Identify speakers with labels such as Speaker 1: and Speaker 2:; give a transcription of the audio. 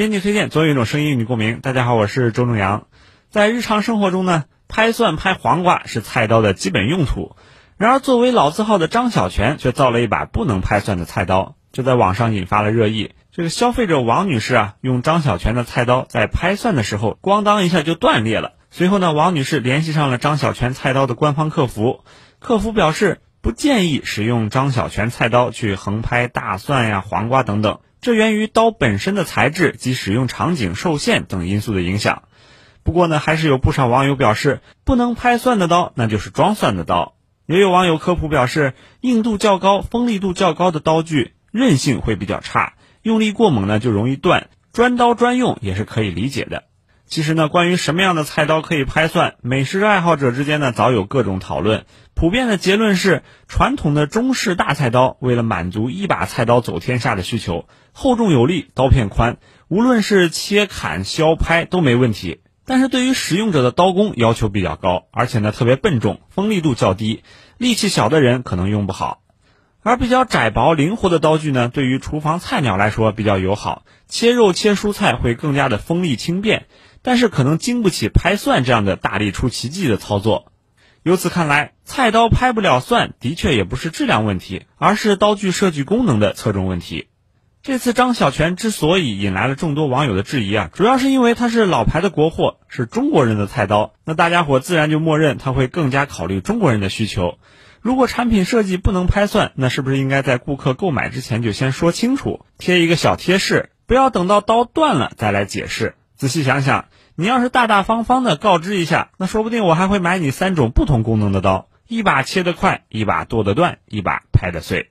Speaker 1: 编辑推荐，总有一种声音与你共鸣。大家好，我是周正阳。在日常生活中呢，拍蒜拍黄瓜是菜刀的基本用途。然而，作为老字号的张小泉却造了一把不能拍蒜的菜刀，这在网上引发了热议。这个消费者王女士啊，用张小泉的菜刀在拍蒜的时候，咣当一下就断裂了。随后呢，王女士联系上了张小泉菜刀的官方客服，客服表示不建议使用张小泉菜刀去横拍大蒜呀、黄瓜等等。这源于刀本身的材质及使用场景受限等因素的影响。不过呢，还是有不少网友表示，不能拍蒜的刀那就是装蒜的刀。也有网友科普表示，硬度较高、锋利度较高的刀具韧性会比较差，用力过猛呢就容易断。专刀专用也是可以理解的。其实呢，关于什么样的菜刀可以拍蒜，美食爱好者之间呢早有各种讨论。普遍的结论是，传统的中式大菜刀为了满足一把菜刀走天下的需求，厚重有力，刀片宽，无论是切砍削拍都没问题。但是对于使用者的刀工要求比较高，而且呢特别笨重，锋利度较低，力气小的人可能用不好。而比较窄薄灵活的刀具呢，对于厨房菜鸟来说比较友好，切肉切蔬菜会更加的锋利轻便。但是可能经不起拍蒜这样的大力出奇迹的操作。由此看来，菜刀拍不了蒜，的确也不是质量问题，而是刀具设计功能的侧重问题。这次张小泉之所以引来了众多网友的质疑啊，主要是因为它是老牌的国货，是中国人的菜刀，那大家伙自然就默认他会更加考虑中国人的需求。如果产品设计不能拍蒜，那是不是应该在顾客购买之前就先说清楚，贴一个小贴士，不要等到刀断了再来解释？仔细想想，你要是大大方方的告知一下，那说不定我还会买你三种不同功能的刀：一把切得快，一把剁得断，一把拍得碎。